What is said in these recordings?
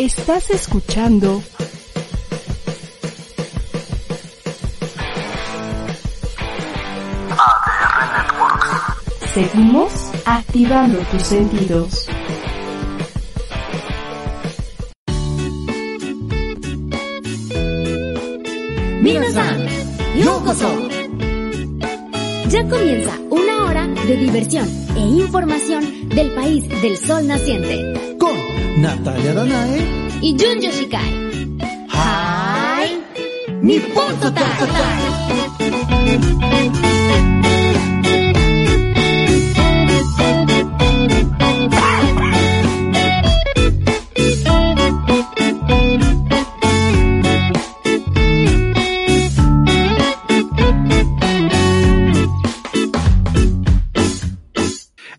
Estás escuchando ADR Networks. Seguimos activando tus sentidos. Minasan, ¡Yokoso! Ya comienza una hora de diversión e información del país del sol naciente. Natalia Danae y Jun Yoshikai. ¡Hi! ¡Nippon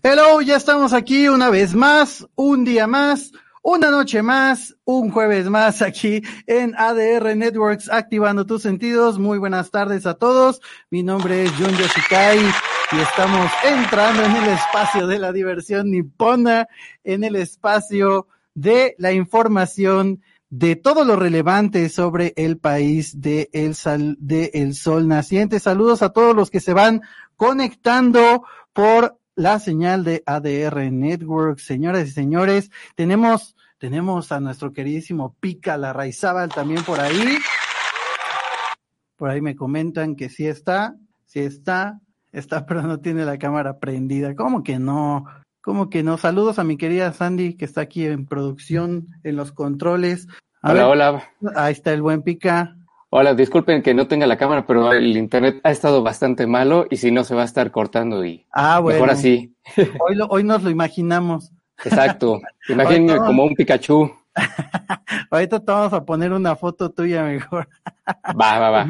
Hello, ya estamos aquí una vez más, un día más, una noche más, un jueves más aquí en ADR Networks, activando tus sentidos. Muy buenas tardes a todos. Mi nombre es Jun Yoshikai y estamos entrando en el espacio de la diversión nipona, en el espacio de la información de todo lo relevante sobre el país de el, sal, de el sol naciente. Saludos a todos los que se van conectando por la señal de ADR Network. Señoras y señores, tenemos, tenemos a nuestro queridísimo Pica Larraizábal también por ahí. Por ahí me comentan que sí está, sí está, está, pero no tiene la cámara prendida. ¿Cómo que no? ¿Cómo que no? Saludos a mi querida Sandy, que está aquí en producción, en los controles. A hola, ver, hola. Ahí está el buen Pica. Hola, disculpen que no tenga la cámara, pero el internet ha estado bastante malo y si no se va a estar cortando y Ah, bueno. mejor así. Hoy, lo, hoy nos lo imaginamos. Exacto. Imagínense Ahorita- como un Pikachu. Ahorita te vamos a poner una foto tuya mejor. Va, va, va.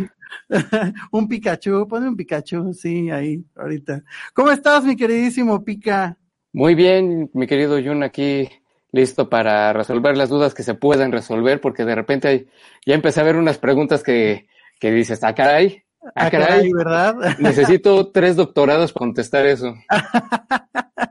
un Pikachu, pone un Pikachu, sí, ahí, ahorita. ¿Cómo estás, mi queridísimo Pica? Muy bien, mi querido Jun, aquí listo para resolver las dudas que se puedan resolver, porque de repente hay- ya empecé a ver unas preguntas que, que dices, ah, caray, ah, Ah, caray, caray, ¿verdad? necesito tres doctorados para contestar eso.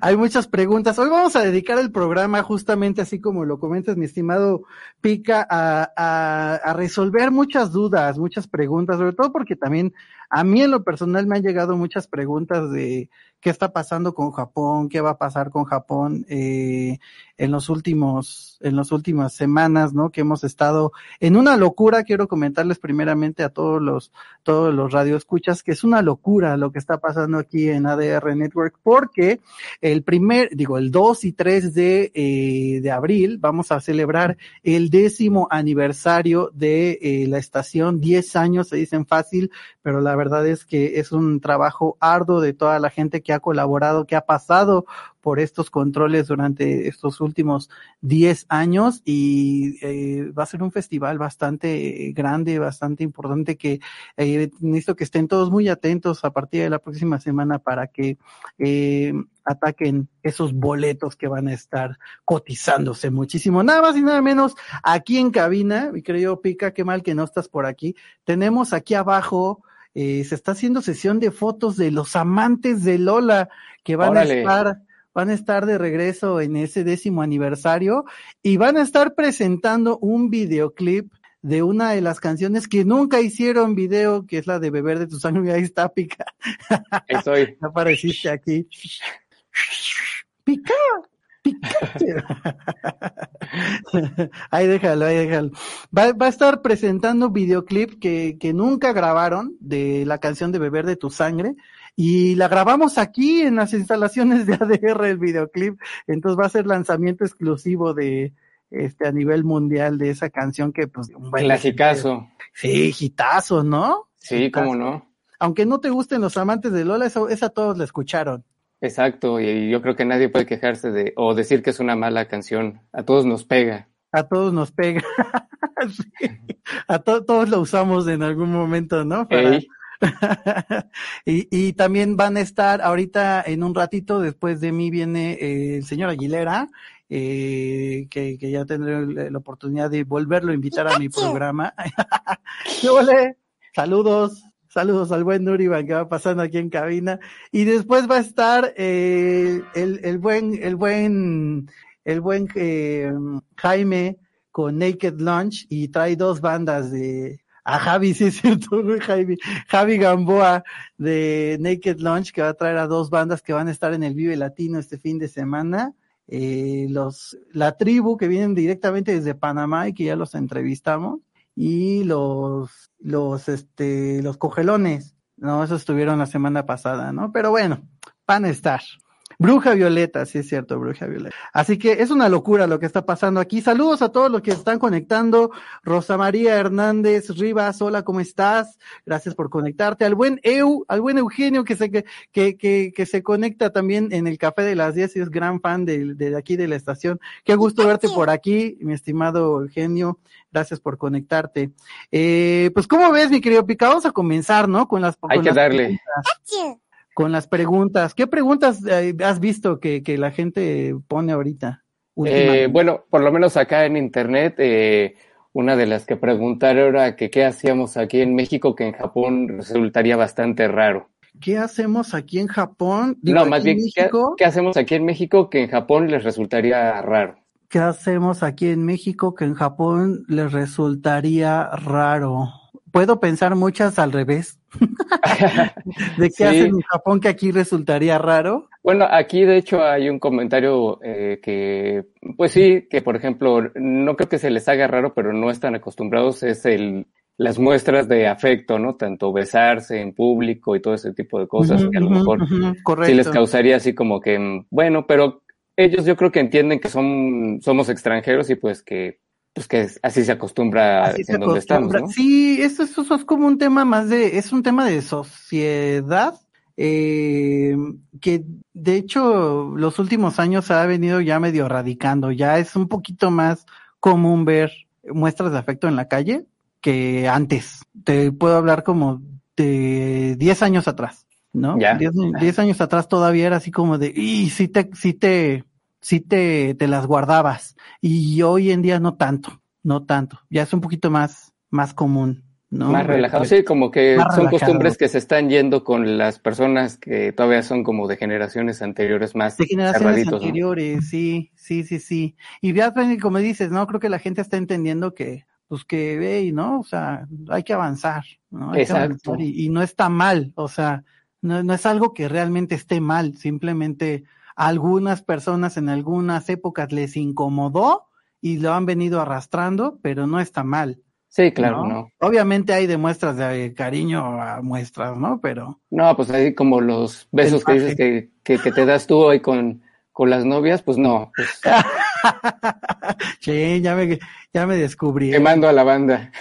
Hay muchas preguntas. Hoy vamos a dedicar el programa justamente así como lo comentas, mi estimado Pica, a, a, a resolver muchas dudas, muchas preguntas, sobre todo porque también a mí en lo personal me han llegado muchas preguntas de qué está pasando con Japón, qué va a pasar con Japón eh, en los últimos, en las últimas semanas, ¿no? Que hemos estado en una locura. Quiero comentarles primeramente a todos los, todos los radioescuchas que es una locura lo que está pasando aquí en ADR Network, porque el primer, digo, el 2 y 3 de, eh, de abril vamos a celebrar el décimo aniversario de eh, la estación, 10 años se dicen fácil, pero la verdad es que es un trabajo arduo de toda la gente que ha colaborado, que ha pasado por estos controles durante estos últimos 10 años y eh, va a ser un festival bastante grande, bastante importante que eh, necesito que estén todos muy atentos a partir de la próxima semana para que eh, ataquen esos boletos que van a estar cotizándose muchísimo. Nada más y nada menos aquí en cabina, mi querido Pica, qué mal que no estás por aquí. Tenemos aquí abajo, eh, se está haciendo sesión de fotos de los amantes de Lola que van Órale. a estar van a estar de regreso en ese décimo aniversario y van a estar presentando un videoclip de una de las canciones que nunca hicieron video, que es la de Beber de tu sangre. Ahí está, Pica. Estoy. Apareciste aquí. Pica, pica. ahí déjalo, ahí déjalo. Va, va a estar presentando videoclip que, que nunca grabaron de la canción de Beber de tu sangre. Y la grabamos aquí en las instalaciones de ADR el videoclip. Entonces va a ser lanzamiento exclusivo de este a nivel mundial de esa canción que pues un Clasicazo. Sí, hitazo, ¿no? Sí, cómo no. Aunque no te gusten los amantes de Lola, esa todos la escucharon. Exacto, y yo creo que nadie puede quejarse de o decir que es una mala canción. A todos nos pega. A todos nos pega. Sí. A to- todos lo usamos en algún momento, ¿no? Para- Ey, y, y también van a estar ahorita en un ratito, después de mí viene eh, el señor Aguilera, eh, que, que ya tendré la la oportunidad de volverlo a invitar a mi programa. Saludos, saludos al buen Nuriban que va pasando aquí en cabina. Y después va a estar eh, el, el buen, el buen el buen Jaime con Naked Lunch y trae dos bandas de a Javi, sí es cierto, Javi, Javi Gamboa de Naked Lunch que va a traer a dos bandas que van a estar en el Vive Latino este fin de semana. Eh, los, la tribu que vienen directamente desde Panamá y que ya los entrevistamos y los, los, este, los cogelones, no, esos estuvieron la semana pasada, ¿no? Pero bueno, van a estar. Bruja Violeta, sí es cierto, Bruja Violeta. Así que es una locura lo que está pasando aquí. Saludos a todos los que están conectando. Rosa María Hernández Rivas, hola, ¿cómo estás? Gracias por conectarte. Al buen Eu, al buen Eugenio que se, que, que, que se conecta también en el Café de las 10 y es gran fan de, de aquí de la estación. Qué gusto verte por aquí, mi estimado Eugenio. Gracias por conectarte. Eh, pues, ¿cómo ves, mi querido Pica? Vamos a comenzar, ¿no? Con las, Hay con que las darle. preguntas con las preguntas. ¿Qué preguntas eh, has visto que, que, la gente pone ahorita? Eh, bueno, por lo menos acá en internet, eh, una de las que preguntaron era que qué hacíamos aquí en México, que en Japón resultaría bastante raro. ¿Qué hacemos aquí en Japón? Digo, no, más bien, en ¿qué, México, qué hacemos aquí en México que en Japón les resultaría raro? ¿Qué hacemos aquí en México que en Japón les resultaría raro? Puedo pensar muchas al revés. ¿De qué Sí. hacen en Japón que aquí resultaría raro? Bueno, aquí de hecho hay un comentario eh, que, pues sí, que por ejemplo, no creo que se les haga raro, pero no están acostumbrados, es el, las muestras de afecto, ¿no? Tanto besarse en público y todo ese tipo de cosas, que a lo mejor ujú, sí les causaría así como que, mm, bueno, pero ellos yo creo que entienden que son, somos extranjeros y pues que, pues que así se acostumbra Así se en donde estamos. Sí, eso, eso, eso es como un tema más de, es un tema de sociedad, eh, que de hecho los últimos años ha venido ya medio radicando, ya es un poquito más común ver muestras de afecto en la calle que antes. Te puedo hablar como de 10 años atrás, ¿no? Ya. 10, 10 años atrás todavía era así como de, y sí te, sí te, sí te, te las guardabas. Y hoy en día no tanto, no tanto. Ya es un poquito más, más común, ¿no? Más relajado, sí, como que Más son relajado. costumbres que se están yendo con las personas que todavía son como de generaciones anteriores más De generaciones anteriores, sí, sí, sí, sí. Y ya, como dices, ¿no? Creo que la gente está entendiendo que, pues que, hey, ¿no? O sea, hay que avanzar, ¿no? Hay que Exacto. avanzar y, y no está mal, o sea, no, no es algo que realmente esté mal, simplemente a algunas personas en algunas épocas les incomodó y lo han venido arrastrando, pero no está mal. Sí, claro, no. Obviamente hay de muestras de cariño a muestras, ¿no? Pero No, pues ahí como los besos que dices que, que, que te das tú hoy con, con las novias, pues no, pues sí, ya me, ya me descubrí. quemando a la banda,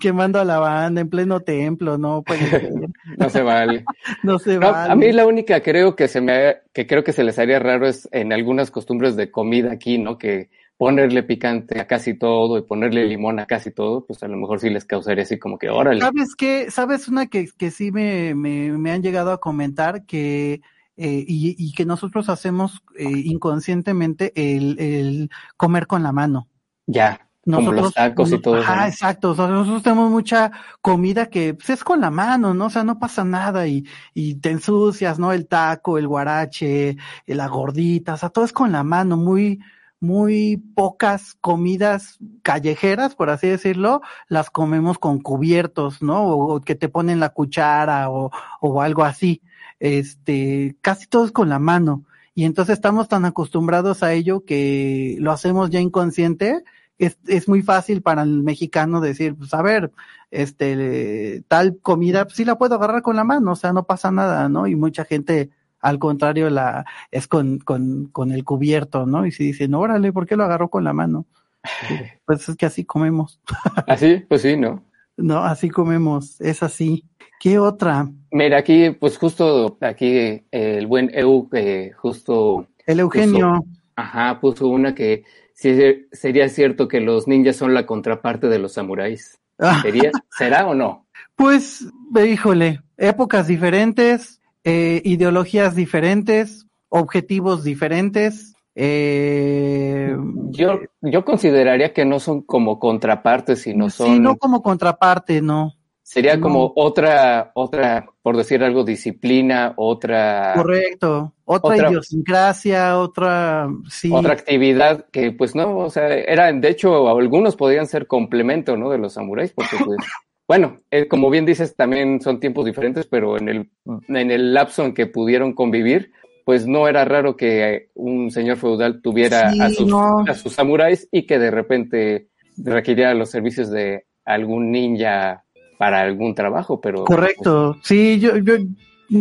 Quemando a la banda en pleno templo, no puede no se vale. no se No, vale. a mí la única creo que se me que creo que se les haría raro es en algunas costumbres de comida aquí, ¿no? Que ponerle picante a casi todo y ponerle limón a casi todo, pues a lo mejor sí les causaría así como que órale. ¿Sabes qué? ¿Sabes una que, que sí me, me, me han llegado a comentar que eh, y, y que nosotros hacemos eh, inconscientemente el, el comer con la mano? Ya, como los tacos y todo eso. ¿no? exacto. O sea, nosotros tenemos mucha comida que pues, es con la mano, ¿no? O sea, no pasa nada y, y te ensucias, ¿no? El taco, el guarache, eh, la gordita, o sea, todo es con la mano, muy, muy pocas comidas callejeras, por así decirlo, las comemos con cubiertos, ¿no? O, o que te ponen la cuchara o, o algo así. Este, casi todo es con la mano. Y entonces estamos tan acostumbrados a ello que lo hacemos ya inconsciente es, es muy fácil para el mexicano decir, pues a ver, este, tal comida, pues sí la puedo agarrar con la mano, o sea, no pasa nada, ¿no? Y mucha gente, al contrario, la, es con, con, con el cubierto, ¿no? Y si dicen, órale, ¿por qué lo agarró con la mano? Pues es que así comemos, Así, pues sí, ¿no? ¿No? Así comemos, es así. ¿Qué otra? Mira, aquí, pues justo aquí eh, el buen Eu, eh, justo, El Eugenio. ajá, puso una que sí sería cierto que los ninjas son la contraparte de los samuráis. Ah, ¿Sería, ¿Será o no? Pues, híjole, épocas diferentes, eh, ideologías diferentes, objetivos diferentes. Eh, Yo, yo consideraría que no son como contrapartes, sino son, Sí, no como contraparte, no. Sería No. como otra, otra, por decir algo, disciplina, otra, Correcto. Otra, Otra- idiosincrasia, otra, sí. otra actividad que, pues no, o sea, eran, de hecho, algunos podían ser complemento, ¿no? De los samuráis, porque, pues, bueno, eh, como bien dices, también son tiempos diferentes, pero en el, en el lapso en que pudieron convivir, pues no era raro que un señor feudal tuviera Sí, a, sus, no. a sus samuráis y que de repente requiriera los servicios de algún ninja para algún trabajo, pero Correcto. Sí, yo, yo,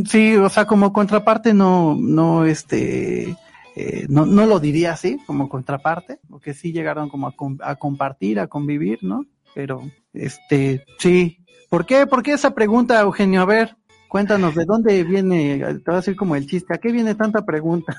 sí, o sea, como contraparte no, no, este, eh, no, no lo diría así, como contraparte, porque sí llegaron como a, com- a compartir, a convivir, ¿no? Pero, este, sí. ¿Por qué? ¿Por qué esa pregunta, Eugenio? A ver, cuéntanos, ¿de dónde viene? Te voy a decir como el chiste, ¿a qué viene tanta pregunta?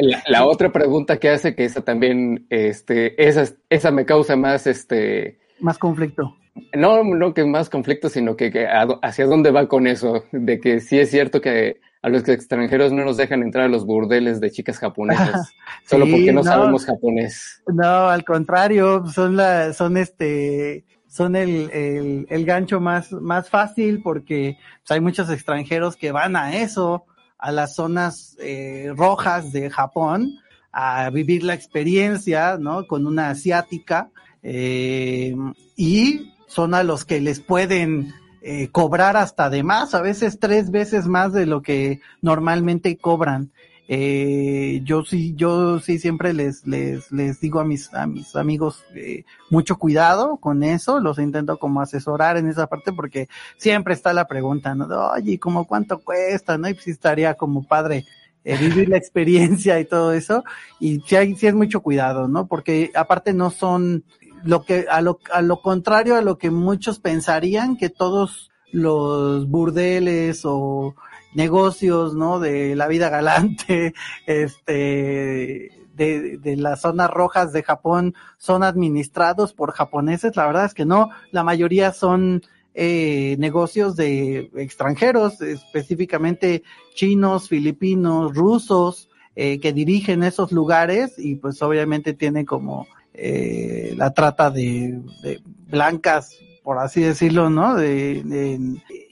La, la otra pregunta que hace que esa también, este, esa, esa me causa más, este, Más conflicto. no, no que más conflicto, sino que, que hacia dónde va con eso, de que sí es cierto que a los extranjeros no nos dejan entrar a los burdeles de chicas japonesas, solo porque no, no. sabemos japonés. No, al contrario, son la, son este, son el, el, gancho más, más fácil porque pues, hay muchos extranjeros que van a eso, a las zonas eh, rojas de Japón, a vivir la experiencia, ¿no? Con una asiática, eh, y son a los que les pueden eh, cobrar hasta de más, a veces tres veces más de lo que normalmente cobran. Eh, yo sí, yo sí siempre les, les, les digo a mis, a mis amigos, eh, mucho cuidado con eso, los intento como asesorar en esa parte porque siempre está la pregunta, ¿no? De, Oye, ¿cómo cuánto cuesta? ¿No? Y sí estaría como padre eh, vivir la experiencia y todo eso. Y sí, hay, sí es mucho cuidado, ¿no? Porque aparte no son lo que, a lo, a lo contrario a lo que muchos pensarían que todos los burdeles o negocios, ¿no? De la vida galante, este, de, de las zonas rojas de Japón son administrados por japoneses. La verdad es que no, la mayoría son eh, negocios de extranjeros, específicamente chinos, filipinos, rusos, eh, que dirigen esos lugares y pues obviamente tienen como eh, la trata de, de blancas por así decirlo, ¿no? De,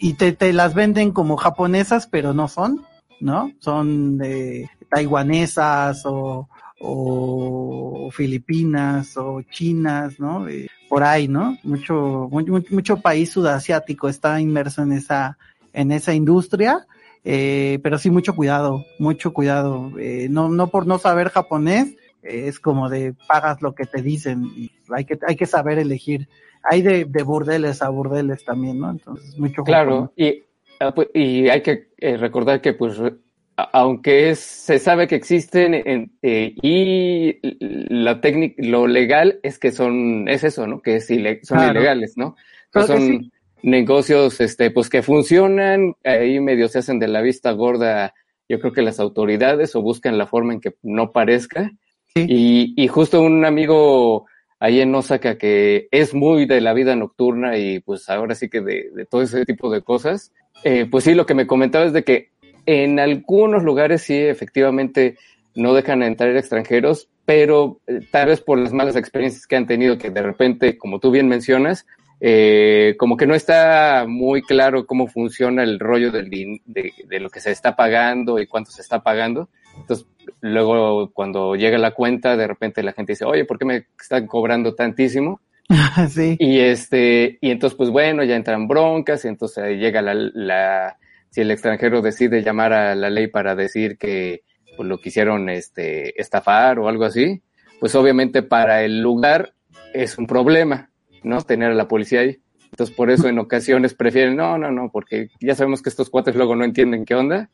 y te, te las venden como japonesas, pero no son, ¿no? Son de taiwanesas o, o filipinas o chinas, ¿no? Por ahí, ¿no? Mucho, mucho, mucho país sudasiático está inmerso en esa, en esa industria, eh, pero sí mucho cuidado, mucho cuidado. Eh, no, no por no saber japonés, es como de pagas lo que te dicen y hay que, hay que saber elegir hay de, de burdeles a burdeles también, ¿no? Entonces, mucho Claro, y, ah, pues, y hay que eh, recordar que, pues, aunque es, se sabe que existen en- eh, y la técnica, lo legal es que son, es eso, ¿no? Que es ile- son Claro. ilegales, ¿no? Son sí. negocios, este, pues que funcionan, ahí medio se hacen de la vista gorda, yo creo que las autoridades o buscan la forma en que no parezca. Sí. Y, y justo un amigo ahí en Osaka que es muy de la vida nocturna y pues ahora sí que de, todo ese tipo de cosas, eh, pues sí, lo que me comentaba es de que en algunos lugares sí, efectivamente, no dejan entrar extranjeros, pero eh, tal vez por las malas experiencias que han tenido, que de repente, como tú bien mencionas, eh, como que no está muy claro cómo funciona el rollo de lo que se está pagando y cuánto se está pagando. Entonces, luego cuando llega la cuenta, de repente la gente dice, oye, ¿por qué me están cobrando tantísimo? sí. Y este, y entonces, pues bueno, ya entran broncas, y entonces ahí llega la, la, si el extranjero decide llamar a la ley para decir que pues, lo quisieron este, estafar o algo así, pues obviamente para el lugar es un problema, ¿no? Tener a la policía ahí. Entonces, por eso en ocasiones prefieren, no, no, no, porque ya sabemos que estos cuates luego no entienden qué onda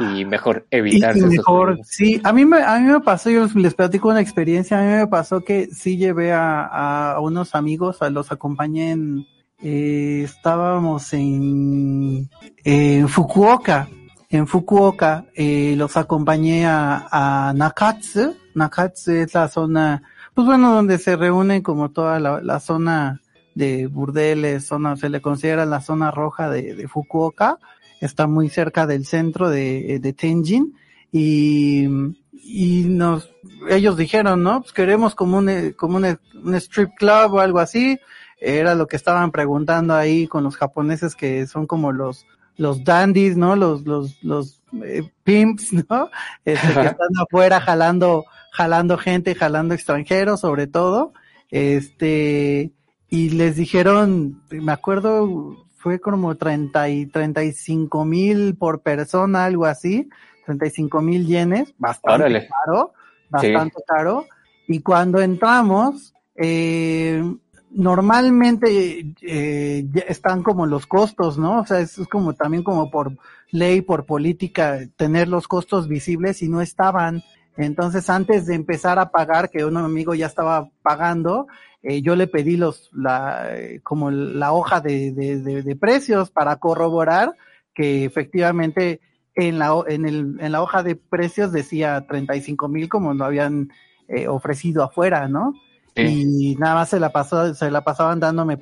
y mejor esos mejor, sí, a mí me, a mí me pasó, yo les platico una experiencia, a mí me pasó que sí llevé a, a unos amigos, a los acompañé en, eh, estábamos en, en Fukuoka, en Fukuoka, eh, los acompañé a, a Nakatsu, Nakatsu es la zona, pues bueno, donde se reúnen como toda la, la zona de burdeles, zona, se le considera la zona roja de, de Fukuoka, está muy cerca del centro de, de Tenjin y, y nos, ellos dijeron, ¿no? Pues queremos como un, como un, un strip club o algo así. era lo que estaban preguntando ahí con los japoneses que son como los los dandies, ¿no? Los los los eh, pimps, ¿no? Este, que están afuera jalando jalando gente, jalando extranjeros, sobre todo. Este y les dijeron, me acuerdo, fue como 30 y 35 mil por persona, algo así, 35 mil yenes, bastante caro, bastante caro. Y cuando entramos, eh, normalmente eh, están como los costos, ¿no? O sea, es, como también como por ley, por política, tener los costos visibles y no estaban. Entonces, antes de empezar a pagar, que un amigo ya estaba pagando, eh, yo le pedí los, la, como la hoja de, de, de, precios para corroborar que efectivamente en la, en, el, en la hoja de precios decía 35 mil como lo habían eh, ofrecido afuera, ¿no? Y nada más se la pasó, se la pasaban dándome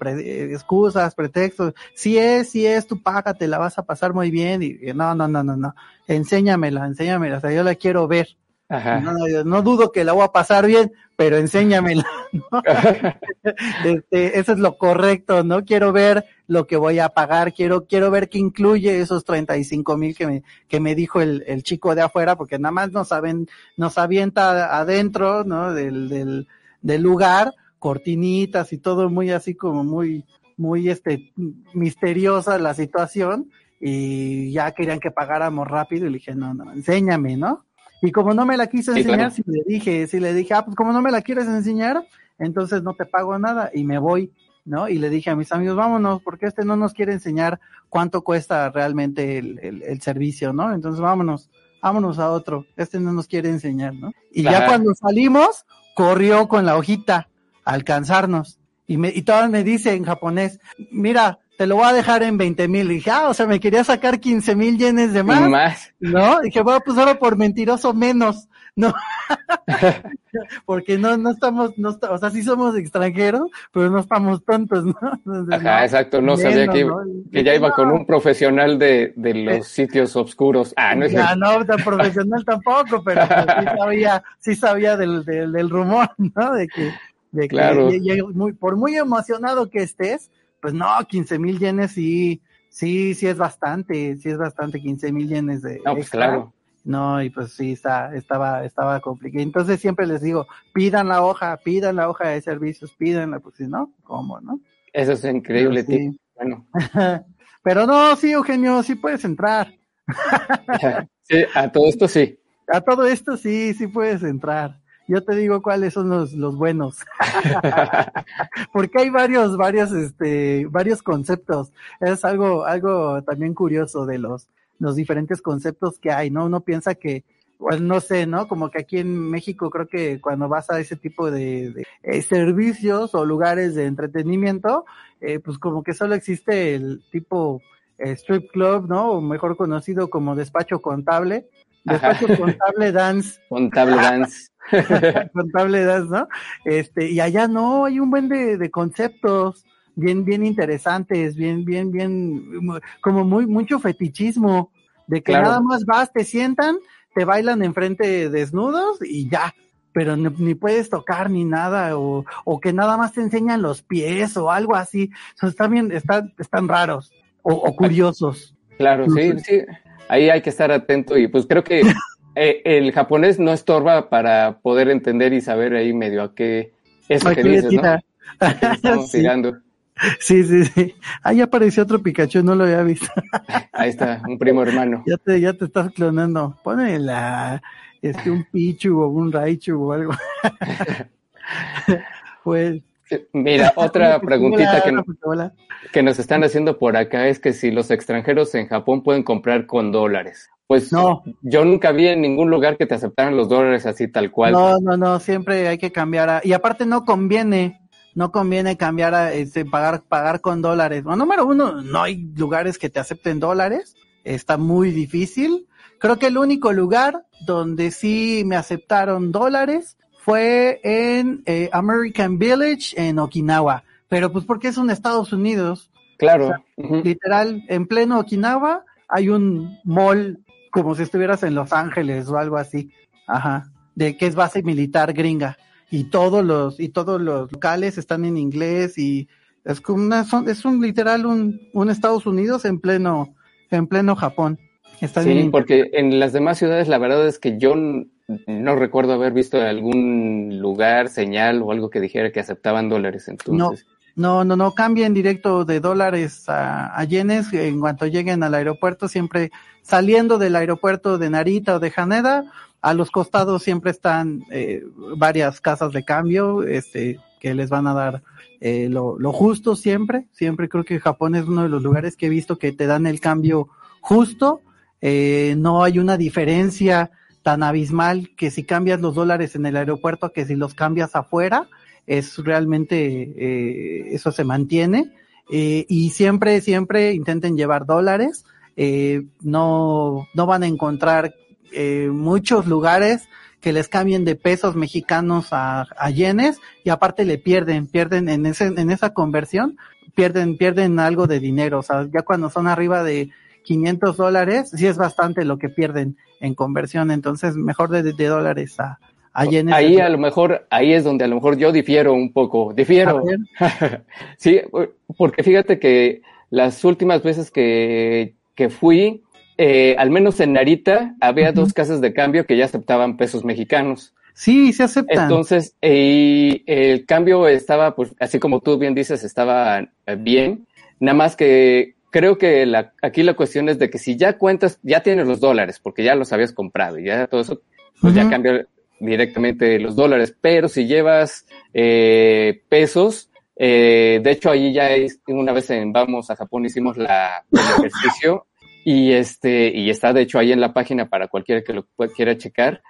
excusas, pretextos. Si es, si es, tú págate, la vas a pasar muy bien. Y no, no, no, no, no. Enséñamela, enséñamela. O sea, yo la quiero ver. No, dudo que la voy a pasar bien, pero enséñamela. este, eso es lo correcto, ¿no? Quiero ver lo que voy a pagar, quiero, quiero ver qué incluye esos 35 mil que me, que me dijo el, el chico de afuera, porque nada más nos, saben, nos avienta adentro, ¿no? Del, del, del lugar, cortinitas y todo muy así como muy, muy este, misteriosa la situación y ya querían que pagáramos rápido y le dije, no, no, enséñame, ¿no? Y como no me la quiso enseñar, si le dije, si le dije, ah, pues como no me la quieres enseñar, entonces no te pago nada y me voy, ¿no? Y le dije a mis amigos, vámonos, porque este no nos quiere enseñar cuánto cuesta realmente el, el, servicio, ¿no? Entonces vámonos, vámonos a otro, este no nos quiere enseñar, ¿no? Y ya cuando salimos, corrió con la hojita a alcanzarnos. Y, me, y todo me dice en japonés, mira, te lo voy a dejar en 20 mil. dije, ah, o sea, me quería sacar 15 mil yenes de más. Más. ¿No? dije, bueno, pues ahora por mentiroso menos. No. Porque no, no estamos, no, o sea, sí somos extranjeros, pero no estamos tontos, ¿no? Ajá, exacto. No sabía que, que ya iba con un profesional de, de los eh, sitios oscuros. Ah, no es Ya, no, tan profesional tampoco, pero pues sí sabía, sí sabía del, del, del rumor, ¿no? De que, de que claro. muy, por muy emocionado que estés, pues no, 15 mil yenes sí, sí, sí es bastante, sí es bastante 15 mil yenes de. No, pues claro. No, y pues sí, está, estaba, estaba complicado. Entonces siempre les digo, pidan la hoja, pidan la hoja de servicios, pídanla, pues si no, ¿cómo, no? Eso es increíble, tío. Bueno. Pero no, sí, Eugenio, sí puedes entrar. sí, a todo esto sí. A todo esto sí, sí puedes entrar yo te digo cuáles son los, los buenos. Porque hay varios, varios, este, varios conceptos. Es algo, algo también curioso de los, los diferentes conceptos que hay, ¿no? Uno piensa que, pues no sé, ¿no? Como que aquí en México creo que cuando vas a ese tipo de, eh, servicios o lugares de entretenimiento, eh, pues como que solo existe el tipo eh, strip club, ¿no? O mejor conocido como despacho contable. Despacho contable dance. Contable dance. contable dance, ¿no? Este, y allá no, hay un buen de, de conceptos bien, bien interesantes, bien, bien, bien, como muy, mucho fetichismo, de que nada más vas, te sientan, te bailan enfrente desnudos y ya, pero ni, puedes tocar ni nada, o, o, que nada más te enseñan los pies o algo así. O están bien, están, están raros o, o curiosos. Claro, sí, sí ahí hay que estar atento y pues creo que eh, el japonés no estorba para poder entender y saber ahí medio a qué es lo que dices, ¿no? Estamos sí. Sí, sí, sí. Ahí apareció otro Pikachu, no lo había visto. Ahí está, un primo hermano. Ya te, ya te estás clonando. Ponle la, este, un Pichu o un Raichu o algo. pues, Mira, otra preguntita que, que, nos están haciendo por acá es que si los extranjeros en Japón pueden comprar con dólares. Pues no. Yo nunca vi en ningún lugar que te aceptaran los dólares así tal cual. No, no, no, siempre hay que cambiar. A, y aparte no conviene, no conviene cambiar a este, pagar, pagar con dólares. Bueno, número uno, no hay lugares que te acepten dólares. Está muy difícil. Creo que el único lugar donde sí me aceptaron dólares fue en eh, American Village en Okinawa, pero pues porque es un Estados Unidos. Claro. Literal, en pleno Okinawa hay un mall como si estuvieras en Los Ángeles o algo así. Ajá. De que es base militar gringa. Y todos los, y todos los locales están en inglés y Es como una, son, es un literal un, un Estados Unidos en pleno, en pleno Japón. Está Sí, bien. porque en las demás ciudades la verdad es que yo no recuerdo haber visto algún lugar, señal o algo que dijera que aceptaban dólares. Entonces, No, no, no, cambien directo de dólares a, a yenes en cuanto lleguen al aeropuerto, siempre saliendo del aeropuerto de Narita o de Haneda, a los costados siempre están eh, varias casas de cambio, este, que les van a dar eh, lo, lo justo siempre, siempre creo que Japón es uno de los lugares que he visto que te dan el cambio justo, eh, no hay una diferencia tan abismal que si cambias los dólares en el aeropuerto que si los cambias afuera, es realmente eh, eso se mantiene. Eh, y siempre siempre intenten llevar dólares. Eh, no no van a encontrar muchos lugares que les cambien de pesos mexicanos a, a yenes y aparte le pierden pierden en ese en esa conversión pierden pierden algo de dinero. O sea ya cuando son arriba de 500 dólares sí es bastante lo que pierden en conversión entonces mejor de, de dólares a a yenes ahí a lo mejor, ahí es donde a lo mejor yo difiero un poco, difiero. Sí, porque fíjate que las últimas veces que, que fui, eh, al menos en Narita, había dos casas de cambio que ya aceptaban pesos mexicanos. Sí, se aceptan. Entonces, eh, el cambio estaba, pues, así como tú bien dices, estaba eh, bien. Nada más que creo que la, aquí la cuestión es de que si ya cuentas, ya tienes los dólares, porque ya los habías comprado y ya todo eso, pues ya cambia directamente los dólares. Pero si llevas eh, pesos, eh, de hecho, allí ya es- una vez en Vamos a Japón hicimos la, el ejercicio y este, y está de hecho ahí en la página para cualquiera que lo quiera checar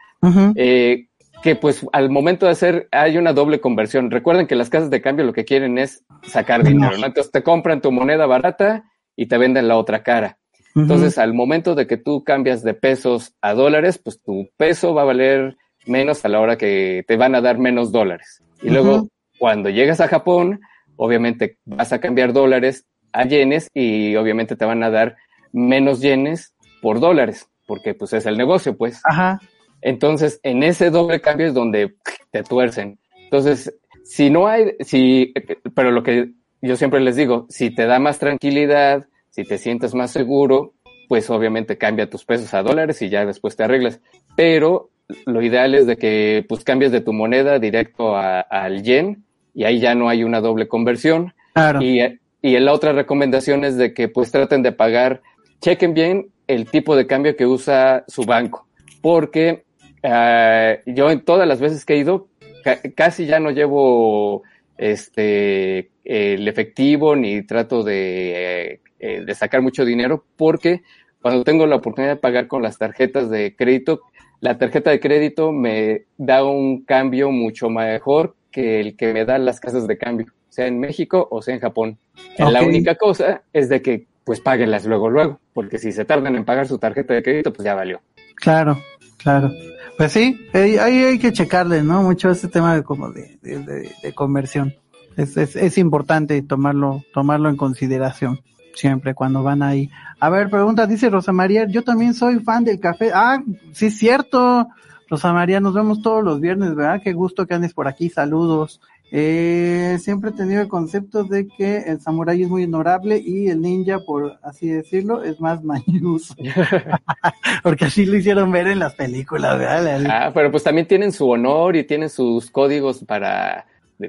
eh, que pues al momento de hacer hay una doble conversión. Recuerden que las casas de cambio lo que quieren es sacar dinero, ¿no? Entonces te compran tu moneda barata y te venden la otra cara. Entonces al momento de que tú cambias de pesos a dólares, pues tu peso va a valer menos a la hora que te van a dar menos dólares. Y luego cuando llegas a Japón, obviamente vas a cambiar dólares a yenes y obviamente te van a dar menos yenes por dólares, porque pues es el negocio, pues. Ajá. Entonces, en ese doble cambio es donde te tuercen. Entonces, si no hay, si, pero lo que yo siempre les digo, si te da más tranquilidad, si te sientes más seguro, pues obviamente cambia tus pesos a dólares y ya después te arreglas. Pero lo ideal es de que pues cambies de tu moneda directo a- al yen y ahí ya no hay una doble conversión. Claro. Y, y la otra recomendación es de que pues traten de pagar, chequen bien el tipo de cambio que usa su banco, porque ah, yo en todas las veces que he ido ca- casi ya no llevo este el efectivo ni trato de, eh, eh, de sacar mucho dinero porque cuando tengo la oportunidad de pagar con las tarjetas de crédito, la tarjeta de crédito me da un cambio mucho mejor que el que me dan las casas de cambio, sea en México o sea en Japón. La única cosa es de que pues páguenlas luego, luego, porque si se tardan en pagar su tarjeta de crédito, pues ya valió. Claro, claro. Pues sí, ahí ahí hay que checarle, ¿no? Mucho ese tema de como de, de, conversión. Es, es, es importante tomarlo, tomarlo en consideración siempre cuando van ahí. A ver, pregunta, dice Rosa María, yo también soy fan del café. Ah, sí cierto. Rosa María, nos vemos todos los viernes, ¿verdad? Qué gusto que andes por aquí, saludos. Eh, siempre he tenido el concepto de que el samurái es muy honorable y el ninja, por así decirlo, es más mañoso. Porque así lo hicieron ver en las películas, ¿verdad? Ah, pero pues también tienen su honor y tienen sus códigos para,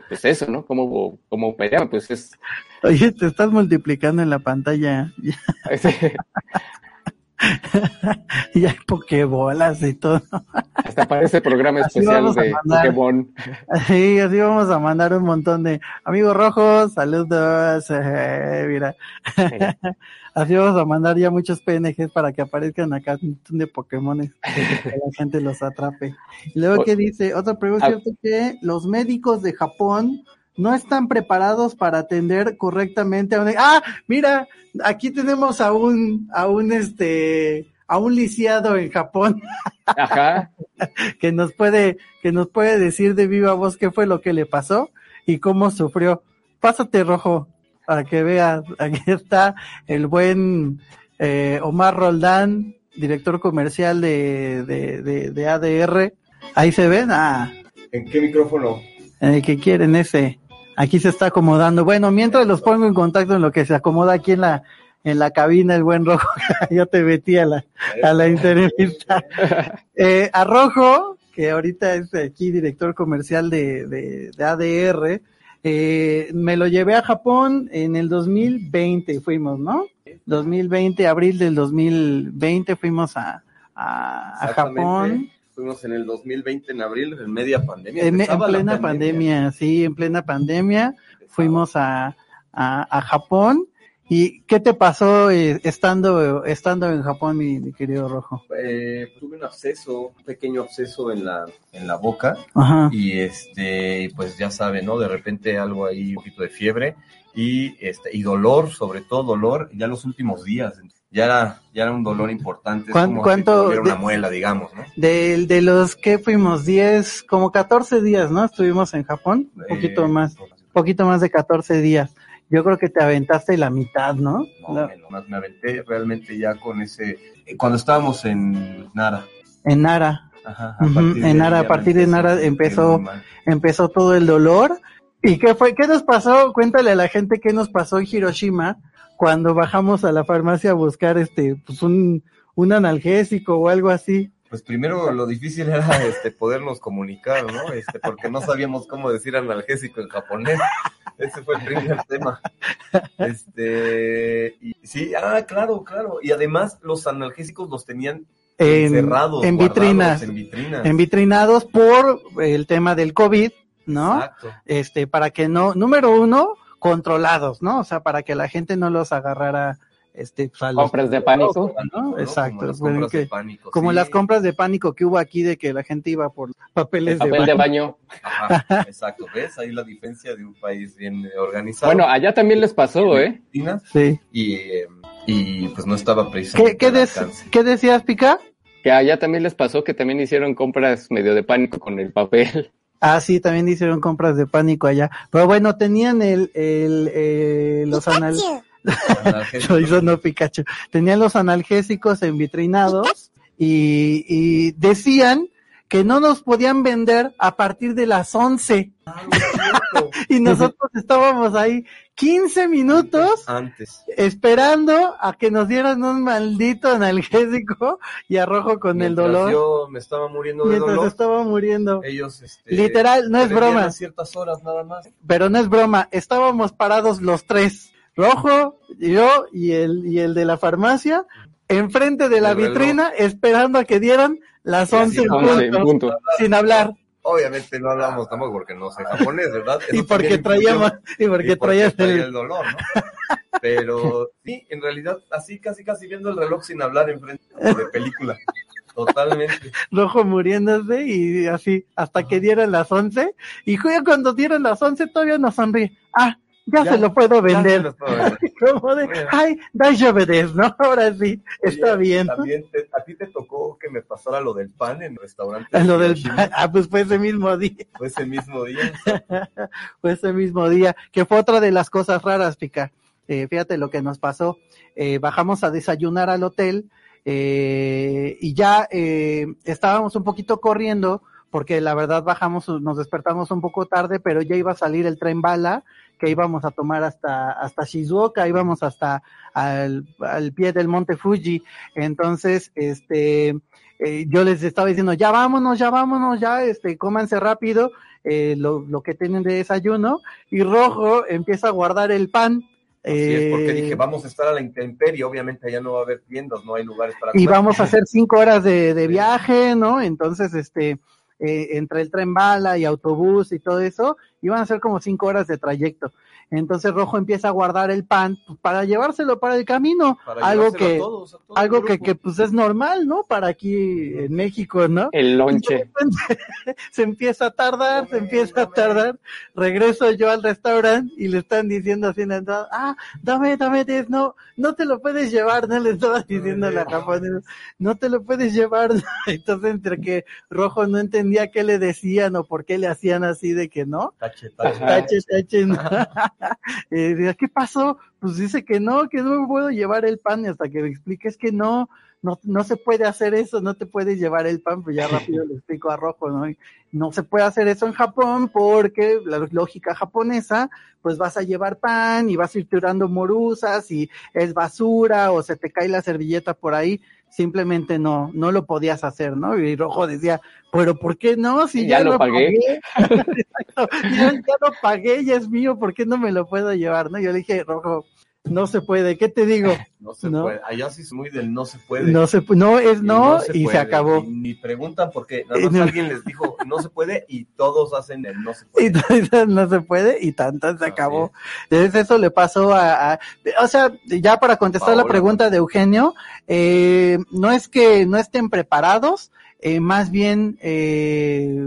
pues eso, ¿no? Cómo, cómo pues es, Oye, te estás multiplicando en la pantalla. y hay pokebolas y todo. hasta parece programa especial de mandar. Pokémon. Sí, así vamos a mandar un montón de amigos rojos, saludos, eh, mira. Así vamos a mandar ya muchos PNGs para que aparezcan acá un montón de Pokémones, que la gente los atrape. Y luego, ¿qué dice? Otra pregunta, Ah. ¿cierto que los médicos de Japón no están preparados para atender correctamente a un... Ah, mira, aquí tenemos a un, a un, este, a un lisiado en Japón Ajá. que nos puede, que nos puede decir de viva voz qué fue lo que le pasó y cómo sufrió. Pásate rojo para que veas. Aquí está el buen eh, Omar Roldán, director comercial de, de, de, de ADR. Ahí se ven, ah, ¿En qué micrófono? en el que quieren ese. Aquí se está acomodando. Bueno, mientras los pongo en contacto en lo que se acomoda aquí en la, en la cabina, el buen Rojo, ya te metí a la, a la entrevista. Eh, a Rojo, que ahorita es aquí director comercial de, de, de ADR, eh, me lo llevé a Japón en el 2020, fuimos, ¿no? 2020, abril del 2020 fuimos a, a, a Japón. Fuimos en el 2020, en abril, en media pandemia. En, en plena pandemia, sí, en plena pandemia fuimos a, a, a Japón. ¿Y qué te pasó eh, estando, estando en Japón, mi, mi querido Rojo? Eh, tuve un absceso, un pequeño absceso en la, en la boca. Ajá. Y este, pues ya saben, ¿no? De repente algo ahí, un poquito de fiebre y este, y dolor, sobre todo dolor, ya los últimos días. Ya era, ya era un dolor importante. es ¿Cuán- como cuánto si te doliera una de- muela, digamos, ¿no? De, de los que fuimos 10, como 14 días, ¿no? Estuvimos en Japón, un poquito más, poquito más de 14 días. Yo creo que te aventaste la mitad, ¿no? No, La- más me aventé realmente ya con ese, eh, cuando estábamos en Nara. en Nara. Ajá, de en Nara, a partir me de Nara a empezó- empezó todo el dolor. ¿Y qué fue? ¿Qué nos pasó? Cuéntale a la gente qué nos pasó en Hiroshima cuando bajamos a la farmacia a buscar este, pues un, un analgésico o algo así. Pues primero lo difícil era este podernos comunicar, ¿no? Este, porque no sabíamos cómo decir analgésico en japonés. Ese fue el primer tema. Este, y sí, ah, claro, claro. Y además los analgésicos los tenían En, encerrados, en vitrinas, en vitrinas. en vitrinados por el tema del COVID, ¿no? Exacto. Este, para que no, número uno, controlados, ¿no? O sea, para que la gente no los agarrara, este, pues, Compras de pánico. ¿no? Exacto. Como las compras que- de pánico, como sí. las compras de pánico que hubo aquí de que la gente iba por papeles de Papel de baño. baño. Ajá, exacto. ¿Ves? Ahí la diferencia de un país bien organizado. Bueno, allá también les pasó, ¿eh? Sí. Y, eh, y pues no estaba ¿Qué, precisamente. ¿Qué decías, Pica? Que allá también les pasó que también hicieron compras medio de pánico con el papel. Ah, sí, también hicieron compras de pánico allá. Pero bueno, tenían el, el, eh, los anal... Analgésico. Yo no Pikachu. Tenían los analgésicos en vitrinados y, y decían que no nos podían vender a partir de las 11 Ah, no es cierto. y nosotros estábamos ahí 15 minutos Antes. esperando a que nos dieran un maldito analgésico y a Rojo con el dolor Yo me estaba muriendo de mientras dolor. estaba muriendo. Ellos, este, Literal, no es broma. a ciertas horas nada más. Pero no es broma, estábamos parados los tres, Rojo, yo y el, y el de la farmacia, enfrente de la El reloj. vitrina, esperando a que dieran las Y así 11 en no, Once, en punto, punto. sin hablar. Obviamente no hablamos tampoco porque no sé japonés, ¿verdad? Y porque traíamos, y porque Y traías traía el, el dolor, ¿no? Pero sí, en realidad, así casi casi viendo el reloj sin hablar enfrente de película. Totalmente. rojo muriéndose y así, hasta que dieran las 11, y cuando dieron las 11 todavía nos sonríe. Ah, ya, Ya, se lo puedo vender. los puedo vender. Como de, Bueno. ay, ¿no? Ahora sí, está Oye, bien. También te- a ti te tocó que me pasara lo del pan en el restaurante. Lo del, Hiroshima. ah, pues fue ese mismo día. Fue ese mismo día. fue ese mismo día, que fue otra de las cosas raras, Pica. Eh, fíjate lo que nos pasó. Eh, bajamos a desayunar al hotel eh, y ya eh, estábamos un poquito corriendo porque la verdad bajamos, nos despertamos un poco tarde, pero ya iba a salir el tren bala que íbamos a tomar hasta, hasta Shizuoka, íbamos hasta al, al pie del monte Fuji. Entonces, este, eh, yo les estaba diciendo, ya vámonos, ya vámonos, ya, este, cómanse rápido eh, lo, lo que tienen de desayuno. Y Rojo empieza a guardar el pan. Así es, porque eh, dije, vamos a estar a la intemperie, obviamente allá no va a haber tiendas, no hay lugares para y comer. vamos a hacer cinco horas de, de viaje, ¿no? Entonces, este, eh, entre el tren bala y autobús y todo eso, iban a ser como cinco horas de trayecto. Entonces Rojo empieza a guardar el pan pues, para llevárselo para el camino, Para algo que, todos, algo que, que pues es normal, ¿no? Para aquí en México, ¿no? El lonche. se empieza a tardar, se empieza a tardar. Regreso yo al restaurante y le están diciendo así en la entrada, ah, dame, dame, des, no, no te lo puedes llevar, no le estaba diciendo a la japonesa, no te lo puedes llevar. Entonces, entre que Rojo no entendía qué le decían o por qué le hacían así de que no, Tache, tache. tache, tache, no. Decía, ¿qué pasó? Pues dice que no, que no me puedo llevar el pan y hasta que me expliques que no, no, no se puede hacer eso, no te puedes llevar el pan, pues ya rápido le explico a Rojo, ¿no? No se puede hacer eso en Japón porque la lógica japonesa, pues vas a llevar pan y vas a ir tirando morusas y es basura o se te cae la servilleta por ahí simplemente no, no lo podías hacer, ¿no? Y Rojo decía, pero ¿por qué no? Si ya, lo pagué. ya, ya, lo pagué, ya es mío, ¿por qué no me lo puedo llevar? ¿no? Yo le dije, Rojo, no se puede, ¿qué te digo? No se puede, allá sí es muy del no se puede. No, se, no es no, y, se, acabó. Ni preguntan porque nada más alguien les dijo no se puede y todos hacen el no se puede. Y no se puede y tantas se acabó. Entonces eso le pasó a, a, o sea, ya para contestar Paola. la pregunta de Eugenio, eh, no es que no estén preparados, eh, más bien eh,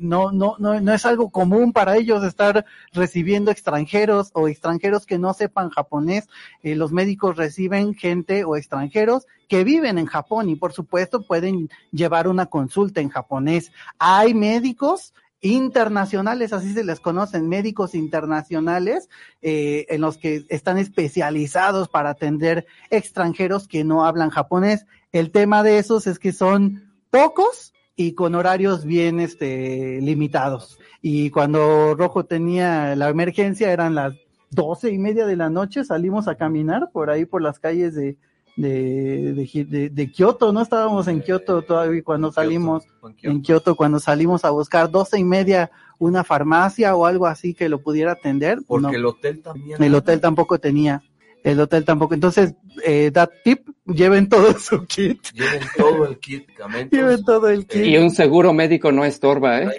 no, no, no, no es algo común para ellos estar recibiendo extranjeros o extranjeros que no sepan japonés. Eh, los médicos reciben gente o extranjeros que viven en Japón y por supuesto pueden llevar una consulta en japonés. Hay médicos internacionales, así se les conocen, médicos internacionales, eh, en los que están especializados para atender extranjeros que no hablan japonés. El tema de esos es que son pocos y con horarios bien este, limitados. Y cuando Rojo tenía la emergencia eran las doce y media de la noche, salimos a caminar por ahí por las calles de, de, de, de, de Kioto, ¿no? Estábamos en Kioto todavía cuando salimos, en Kioto cuando salimos a buscar doce y media una farmacia o algo así que lo pudiera atender. Porque no, el hotel también. El hotel tampoco tenía el hotel tampoco. Entonces, eh, that tip, lleven todo su kit. Lleven todo el kit, Lleven todo el kit. Y un seguro médico no estorba, ¿eh?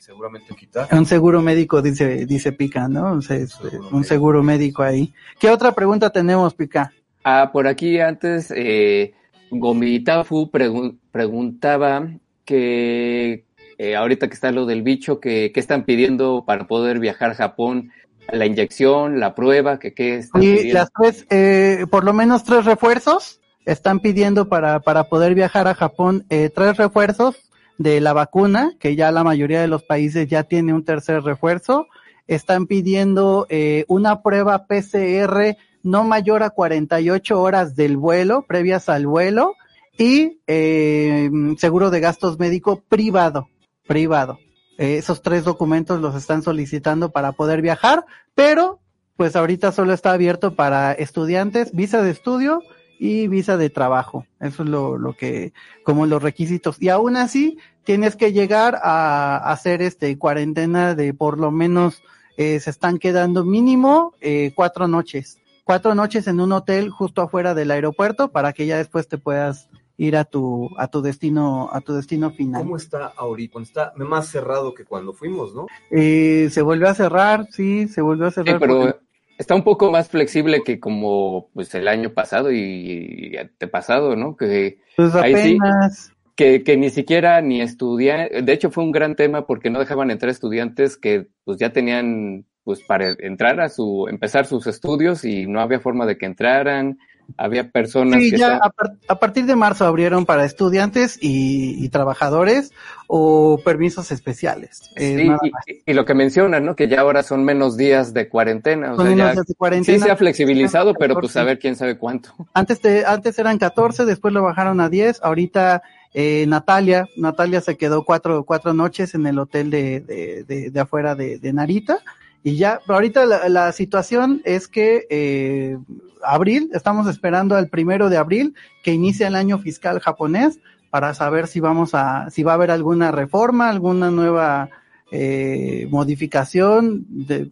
Seguramente quitar. Un seguro médico, dice, dice Pica, ¿no? O sea, es, seguro un seguro médico ahí. ¿Qué otra pregunta tenemos, Pica? Ah, por aquí antes, eh, Gomitafu pregun preguntaba que eh, ahorita que está lo del bicho, que, que están pidiendo para poder viajar a Japón la inyección, la prueba, que qué están Y las tres, eh, por lo menos tres refuerzos están pidiendo para, para poder viajar a Japón, eh, tres refuerzos de la vacuna, que ya la mayoría de los países ya tiene un tercer refuerzo. Están pidiendo eh, una prueba PCR no mayor a 48 horas del vuelo, previas al vuelo, y eh, seguro de gastos médico privado, privado. Eh, esos tres documentos los están solicitando para poder viajar, pero pues ahorita solo está abierto para estudiantes, visa de estudio y visa de trabajo. Eso es lo, lo que, como los requisitos. Y aún así, tienes que llegar a, hacer este cuarentena de por lo menos, eh, se están quedando mínimo eh, cuatro noches. Cuatro noches en un hotel justo afuera del aeropuerto para que ya después te puedas ir a tu a tu destino a tu destino final. ¿Cómo está ahorita? Está más cerrado que cuando fuimos, ¿no? Eh, se volvió a cerrar, sí, se volvió a cerrar. Sí, pero porque... está un poco más flexible que como pues el año pasado y, y antepasado, ¿no? Que pues apenas. Sí, que, que ni siquiera ni estudiantes, de hecho fue un gran tema porque no dejaban entrar estudiantes que pues ya tenían pues para entrar a su, empezar sus estudios y no había forma de que entraran, había personas sí, que ya a, par a, partir de marzo abrieron para estudiantes y, y trabajadores o permisos especiales. Eh, sí, y, y, lo que mencionan, ¿no? Que ya ahora son menos días de cuarentena. O son sea, ya, de cuarentena. Sí se ha flexibilizado, 14. pero pues a ver quién sabe cuánto. Antes, de, antes eran 14, después lo bajaron a 10, ahorita eh, Natalia, Natalia se quedó cuatro, cuatro noches en el hotel de, de, de, de afuera de, de Narita. Y ya, ahorita la, la situación es que eh, abril, estamos esperando al primero de abril que inicia el año fiscal japonés para saber si vamos a, si va a haber alguna reforma, alguna nueva eh, modificación, de,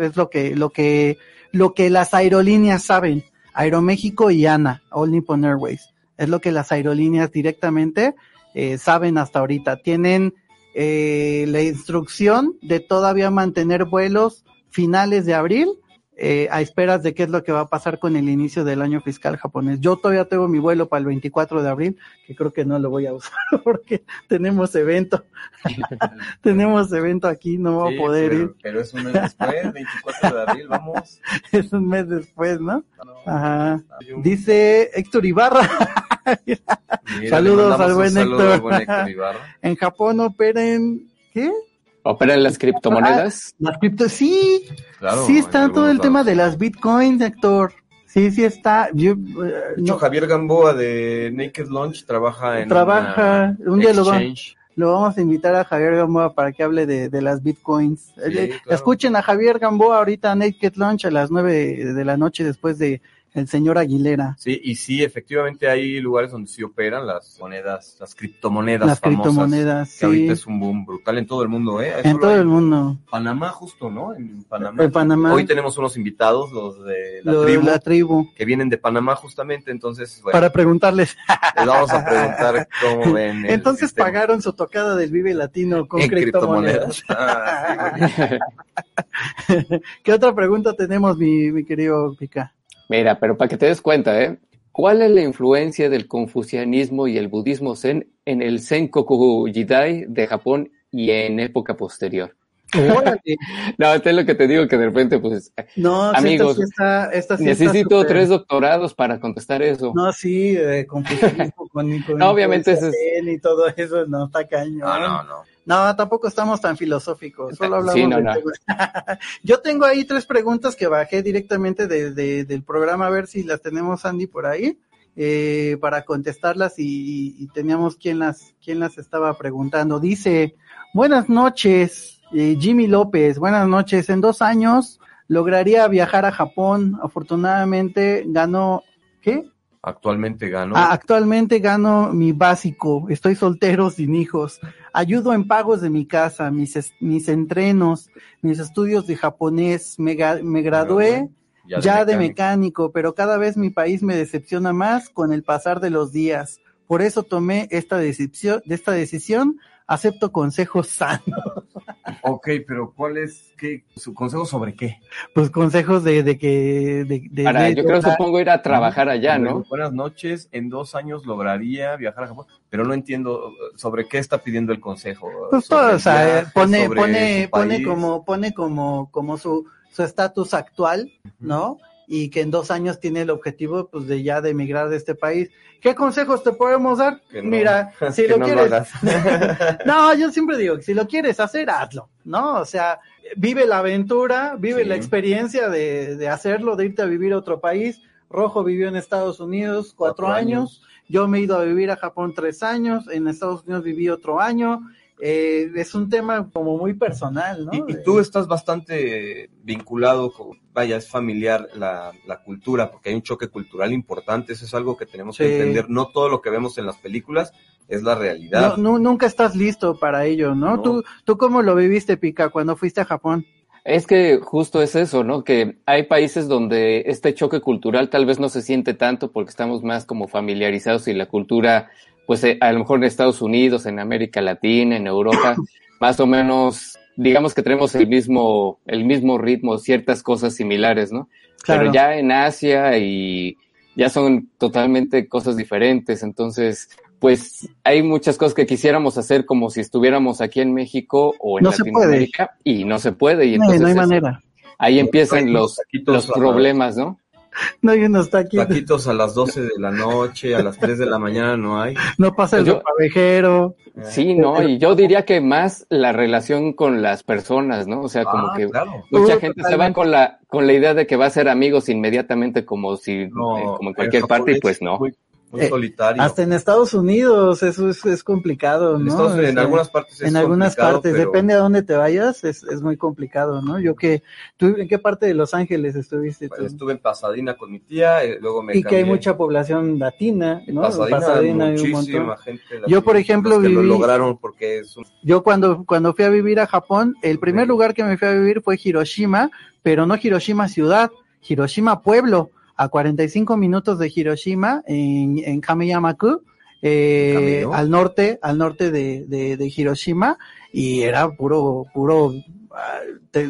es lo que, lo que, lo que las aerolíneas saben, Aeroméxico y ANA, All Nippon Airways, es lo que las aerolíneas directamente eh, saben hasta ahorita. Tienen eh, la instrucción de todavía mantener vuelos finales de abril eh, a esperas de qué es lo que va a pasar con el inicio del año fiscal japonés. Yo todavía tengo mi vuelo para el 24 de abril, que creo que no lo voy a usar porque tenemos evento. tenemos evento aquí, no voy sí, a poder pero, ir. Pero es un mes después, 24 de abril, vamos. es un mes después, ¿no? no Ajá. Dice Héctor Ibarra. Mira, Saludos al buen, saludo al buen Héctor Ibarra. en Japón operen, ¿qué? ¿Operan las criptomonedas? Ah, las cripto, sí. Claro, sí está todo el lados. tema de las bitcoins, Héctor. Sí, sí está. Yo, eh, De hecho, no, Javier Gamboa de Naked Launch trabaja en Trabaja, una un día lo va- lo vamos a invitar a Javier Gamboa para que hable de, de las bitcoins. Eh, claro. Escuchen a Javier Gamboa ahorita a Naked Lunch a las nueve de la noche después de el señor Aguilera. Sí, y sí, efectivamente hay lugares donde sí operan las monedas, las criptomonedas Las famosas. criptomonedas, Que sí. ahorita es un boom brutal en todo el mundo, ¿eh? En todo hay- el mundo. Panamá justo, ¿no? En Panamá. En Panamá. Hoy tenemos unos invitados, los de la Lo de tribu, la tribu. que vienen de Panamá justamente, entonces, bueno, Para preguntarles. les vamos a preguntar cómo ven. el Entonces sistema pagaron su tocada del Vive Latino con en criptomonedas. Ah, sí. ¿Qué otra pregunta tenemos, mi, mi querido Pica? Mira, pero para que te des cuenta, ¿eh? ¿Cuál es la influencia del confucianismo y el budismo zen en el Senkoku Jidai de Japón y en época posterior? No, esto es lo que te digo, que de repente, pues, No, Amigos, esta sí está, esta sí está necesito tres doctorados para contestar eso. No, sí, eh, confucianismo con, con No, obviamente eso es- zen y todo eso, no, está cañón. No, no, no. No, tampoco estamos tan filosóficos, solo hablamos Sí, no, de no. Yo tengo ahí tres preguntas que bajé directamente de, de- del programa, a ver si las tenemos, Andy, por ahí, eh, para contestarlas y, y teníamos quien las, quien las estaba preguntando. Dice, buenas noches, eh, Jimmy López, buenas noches. En dos años lograría viajar a Japón. Afortunadamente ganó, ¿qué? Actualmente gano. Ah, actualmente gano mi básico, estoy soltero sin hijos, ayudo en pagos de mi casa, mis, mis entrenos, mis estudios de japonés, me, me gradué ya, de, mecánico, pero cada vez mi país me decepciona más con el pasar de los días. Por eso tomé esta decisión, esta decisión, acepto consejos sanos, Ok, pero ¿cuál es qué, su consejo sobre qué? pues consejos de, de que, de, de- Para, de- yo creo, supongo, ir a trabajar allá, ¿no? Buenas noches, en dos años lograría viajar a Japón, pero no entiendo uh, sobre qué está pidiendo el consejo. Pues todo, o sea, viaje, pone, pone, pone como, pone como, como su, su estatus actual, ¿no? Y que en dos años tiene el objetivo, pues, de ya de emigrar de este país. ¿Qué consejos te podemos dar? No- Mira, si lo no lo quieres, hagas. no, yo siempre digo que si lo quieres hacer, hazlo, ¿no? O sea, vive la aventura, vive Sí. la experiencia de, de hacerlo, de irte a vivir a otro país. Rojo vivió en Estados Unidos cuatro, Cuatro años. Yo me he ido a vivir a Japón tres años. En Estados Unidos viví otro año. Eh, es un tema como muy personal, ¿no? Y, y tú estás bastante vinculado, con, vaya, es familiar la, la cultura, porque hay un choque cultural importante, eso es algo que tenemos Sí. que entender. No todo lo que vemos en las películas es la realidad. No, nunca estás listo para ello, ¿no? No. ¿Tú, ¿Tú cómo lo viviste, Pica, cuando fuiste a Japón? Es que justo es eso, ¿no? Que hay países donde este choque cultural tal vez no se siente tanto porque estamos más como familiarizados y la cultura, pues eh, a lo mejor en Estados Unidos, en América Latina, en Europa, más o menos, digamos que tenemos el mismo, el mismo ritmo, ciertas cosas similares, ¿no? Claro. Pero ya en Asia y ya son totalmente cosas diferentes, entonces, pues hay muchas cosas que quisiéramos hacer como si estuviéramos aquí en México o en No se puede. Latinoamérica y no se puede y No, entonces no hay es- manera. ahí empiezan los, los problemas, ¿no? No hay unos taquitos, Taquitos a las 12 de la noche, a las 3 de la mañana no hay. no pasa el Yo- ropavejero. Sí, no, y yo diría que más la relación con las personas, ¿no? O sea, como Ah, que claro. mucha Uh, gente se va con la con la idea de que va a ser amigos inmediatamente como si No, eh, como en cualquier parte y pues es no. Muy, muy Eh, solitario. Hasta en Estados Unidos, eso es, es complicado, En ¿no? Estados en algunas partes es en algunas partes, pero- depende a dónde te vayas, es, es muy complicado, ¿no? Yo que, ¿tú en qué parte de Los Ángeles estuviste tú? Estuve en Pasadena con mi tía, eh, luego me y que hay mucha población latina, En ¿no? Pasadena, hay un muchísima montón. gente. Yo, por ejemplo, que lo viví- lograron porque es un... Yo cuando, cuando fui a vivir a Japón, el primer lugar que me fui a vivir fue Hiroshima, pero no Hiroshima ciudad, Hiroshima pueblo, a 45 minutos de Hiroshima, en, en Kameyamaku, eh, al norte, al norte de, de, de Hiroshima, y era puro, puro, ah,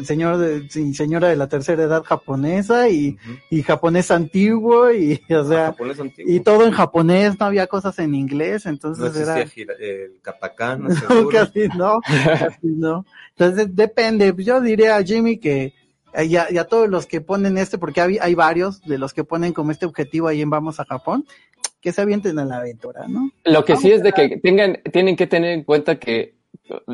señor de, señora de la tercera edad japonesa y, y japonés antiguo, y, o sea, antiguo. y todo en japonés, no había cosas en inglés, no entonces existía era... el katakana, No, casi no, casi no. Entonces depende, yo diría a Jimmy que y a, y a todos los que ponen este, porque hay, hay varios de los que ponen como este objetivo ahí en Vamos a Japón, que se avienten a la aventura, ¿no? Lo que Vamos sí es de que tengan tienen que tener en cuenta que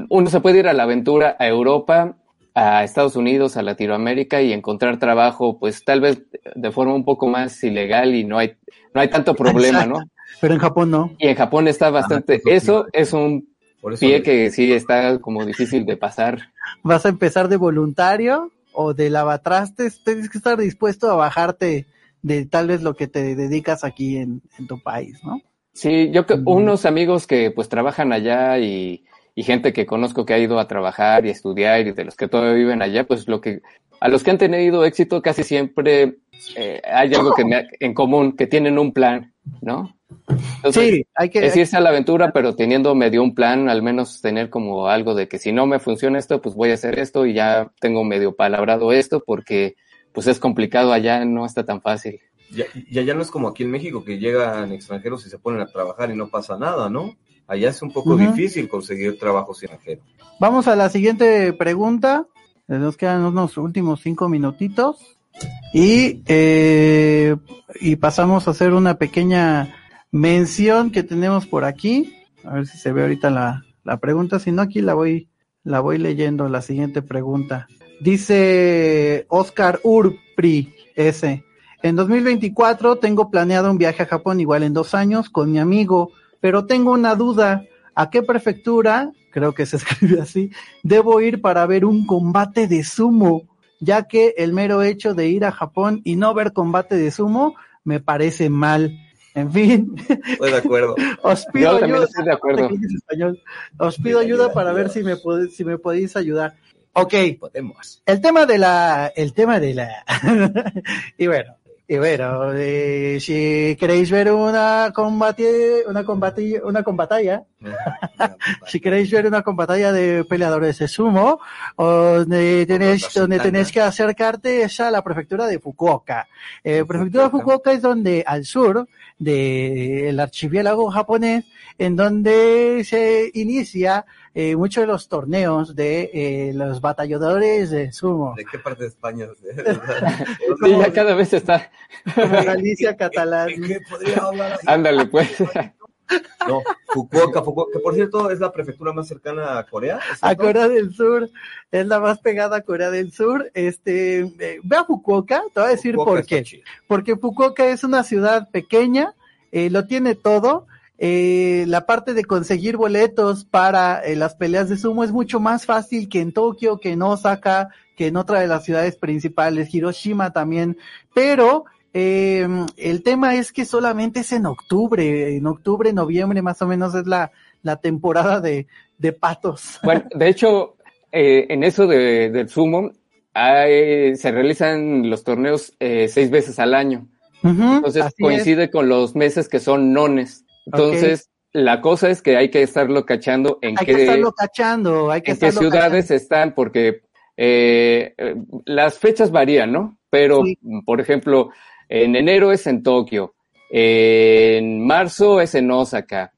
uno se puede ir a la aventura a Europa, a Estados Unidos, a Latinoamérica y encontrar trabajo, pues tal vez de forma un poco más ilegal y no hay, no hay tanto problema, ¿no? Pero en Japón no. Y en Japón está bastante, pues, eso es un Por eso pie le- que sí está como difícil de pasar. ¿Vas a empezar de voluntario o de lavatrastes? Tienes que estar dispuesto a bajarte de tal vez lo que te dedicas aquí en, en tu país, ¿no? Sí, yo que unos amigos que pues trabajan allá y, y gente que conozco que ha ido a trabajar y estudiar y de los que todavía viven allá, pues lo que a los que han tenido éxito casi siempre eh, hay algo que me ha- en común, que tienen un plan, ¿no? Entonces, Sí, hay que... es irse a la aventura, pero teniendo medio un plan, al menos tener como algo de que si no me funciona esto, pues voy a hacer esto y ya tengo medio palabrado esto porque pues es complicado allá, no está tan fácil. Ya, y allá no es como aquí en México que llegan extranjeros y se ponen a trabajar y no pasa nada, ¿no? Allá es un poco difícil conseguir trabajo extranjero. Vamos a la siguiente pregunta. Nos quedan unos últimos cinco minutitos. Y, eh, y pasamos a hacer una pequeña mención que tenemos por aquí. A ver si se ve ahorita la, la pregunta. Si no, aquí la voy, la voy leyendo. La siguiente pregunta. Dice Oscar Urpri S. En 2024 tengo planeado un viaje a Japón igual en dos años con mi amigo, pero tengo una duda. ¿A qué prefectura, creo que se escribe así, debo ir para ver un combate de sumo? Ya que el mero hecho de ir a Japón y no ver combate de sumo me parece mal. En fin, Estoy de acuerdo. os pido Yo también ayuda. estoy de acuerdo. Os pido ayuda para ver si me, pod- si me podéis ayudar. Ok, Podemos. el tema de la, el tema de la, y bueno, y bueno, eh, si queréis ver una combate, una combati, una combatalla, si queréis ver una combatalla de peleadores de sumo, donde tenéis, donde tenéis que acercarte es a la prefectura de Fukuoka. Eh, prefectura de Fukuoka. Es donde, al sur del archipiélago japonés, en donde se inicia eh, muchos de los torneos de eh, los batalladores de sumo. ¿De qué parte de España? Sí, ya cada vez está. Galicia, catalán. ¿En qué podría hablar así? Ándale, pues. No, Fukuoka, Fukuoka, que por cierto es la prefectura más cercana a Corea. ¿es A? Corea del Sur, es la más pegada a Corea del Sur. Este, eh, ve a Fukuoka, te voy a decir Fukuoka por qué. Porque Fukuoka es una ciudad pequeña, eh, lo tiene todo. Eh, la parte de conseguir boletos para eh, las peleas de sumo es mucho más fácil que en Tokio, que en Osaka, que en otra de las ciudades principales, Hiroshima también. Pero eh, el tema es que solamente es en octubre, en octubre, noviembre más o menos es la, la temporada de, de patos. Bueno, de hecho, eh, en eso de, del sumo, hay- se realizan los torneos eh, seis veces al año. Entonces es. coincide con los meses que son nones. Entonces, la cosa es que hay que estarlo cachando en Hay qué, que estarlo cachando, hay que en qué estarlo ciudades están, porque eh, eh, las fechas varían, ¿no? Pero, Sí. por ejemplo, en enero es en Tokio, en marzo es en Osaka,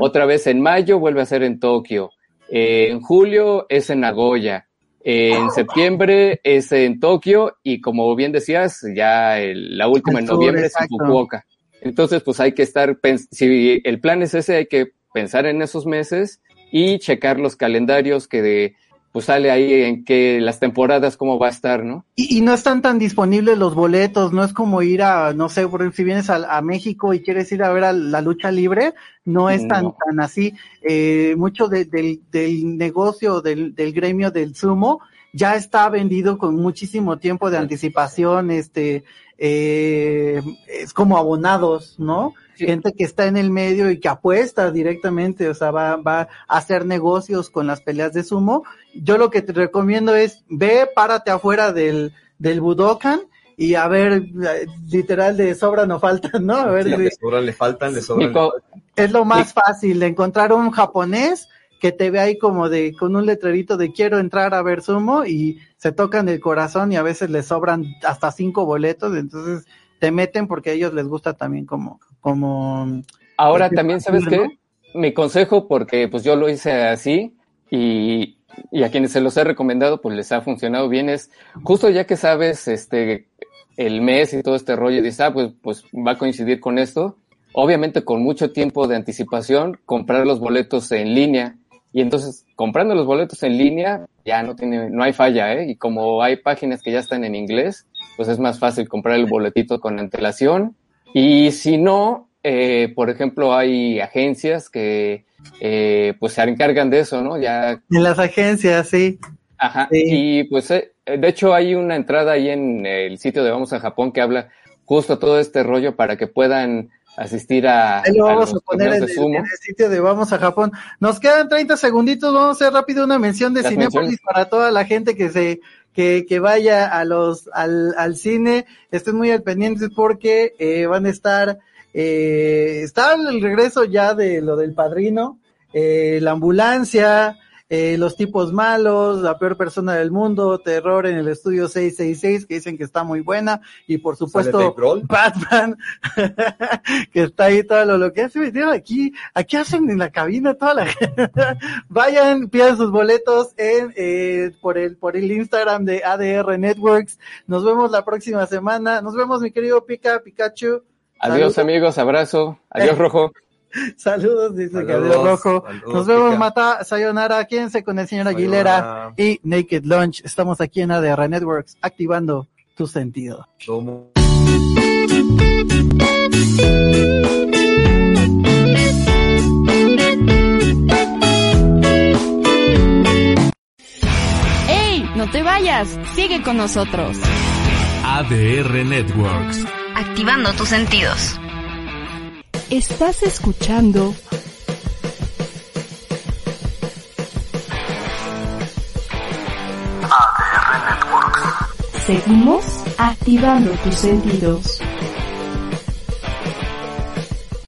otra vez en mayo vuelve a ser en Tokio, en julio es en Nagoya, en septiembre es en Tokio y como bien decías, ya el- la última en noviembre es en. Fukuoka. Entonces, pues hay que estar, si el plan es ese, hay que pensar en esos meses y checar los calendarios que de, pues sale ahí en que las temporadas cómo va a estar, ¿no? Y, y no están tan disponibles los boletos, no es como ir a, no sé, por ejemplo, si vienes a, a México y quieres ir a ver a la lucha libre, no es tan, tan así. Eh, mucho de- del, del negocio, del, del gremio del sumo, ya está vendido con muchísimo tiempo de anticipación, este, eh, es como abonados, ¿no? Sí. Gente que está en el medio y que apuesta directamente, o sea, va, va a hacer negocios con las peleas de sumo. Yo lo que te recomiendo es, ve, párate afuera del, del Budokan y a ver, eh, literal de sobra no falta, ¿no? A ver, Sí, de- le sobran, le faltan, le sobran. Nico, es lo más fácil encontrar un japonés que te ve ahí como de con un letrerito de quiero entrar a ver sumo y se tocan el corazón y a veces les sobran hasta cinco boletos, entonces te meten porque a ellos les gusta también como como Ahora Porque también, ¿sabes fácil, qué? Mi consejo, porque pues yo lo hice así y, y a quienes se los he recomendado, pues les ha funcionado bien, es justo ya que sabes este el mes y todo este rollo, dices, ah, pues, pues va a coincidir con esto, obviamente con mucho tiempo de anticipación, comprar los boletos en línea. Y entonces, comprando los boletos en línea, ya no tiene, no hay falla, ¿eh? Y como hay páginas que ya están en inglés, pues es más fácil comprar el boletito con antelación. Y si no, eh, por ejemplo, hay agencias que eh, pues se encargan de eso, ¿no? Ya. En las agencias, sí. Ajá. Y pues, eh, de hecho, hay una entrada ahí en el sitio de Vamos a Japón que habla justo todo este rollo para que puedan asistir a. Ahí lo vamos a, poner en el, sitio de Vamos a Japón. Nos quedan 30 segunditos, vamos a hacer rápido una mención de Cinepolis para toda la gente que se que, que vaya a los al, al cine, estén muy al pendientes porque eh, van a estar eh, está el regreso ya de lo del padrino, eh, la ambulancia, eh, los tipos malos, la peor persona del mundo, terror en el estudio 666, que dicen que está muy buena, y por supuesto Batman, que está ahí todo lo, lo que hace metido aquí, aquí hacen en la cabina toda la gente. Vayan, pidan sus boletos en, eh, por el, por el Instagram de ADR Networks. Nos vemos la próxima semana. Nos vemos, mi querido Pica, Pikachu. Adiós, amigos, abrazo. Adiós, Rojo. Saludos, dice que adiós Rojo. Nos vemos, Mata, Sayonara, quédense con el señor Aguilera y Naked Lunch. Estamos aquí en ADR Networks, activando tu sentido. ¡Ey! No te vayas, sigue con nosotros. ADR Networks. Activando tus sentidos. Estás escuchando ADR Networks. Seguimos activando tus sentidos.